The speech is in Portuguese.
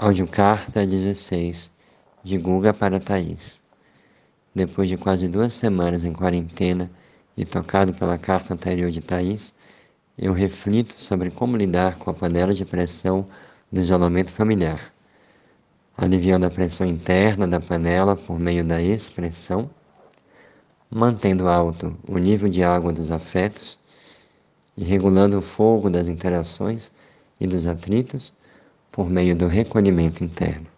Audiocarta 16 de Guga para Thaís. Depois de quase duas semanas em quarentena e tocado pela carta anterior de Thaís, eu reflito sobre como lidar com a panela de pressão do isolamento familiar, aliviando a pressão interna da panela por meio da expressão, mantendo alto o nível de água dos afetos e regulando o fogo das interações e dos atritos por meio do recolhimento interno.